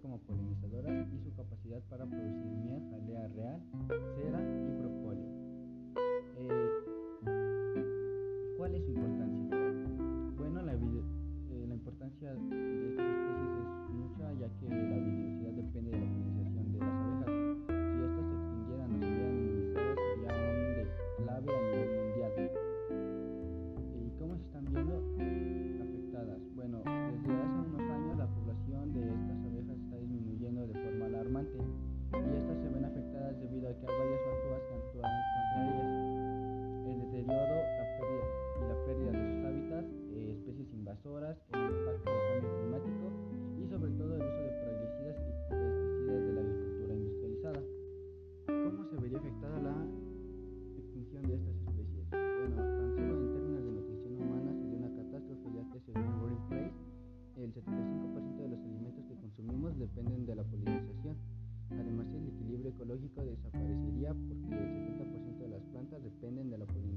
como polinizadora y su capacidad para producir miel, jalea real, cera, dependen de la polinización. Además, el equilibrio ecológico desaparecería porque el 70% de las plantas dependen de la polinización.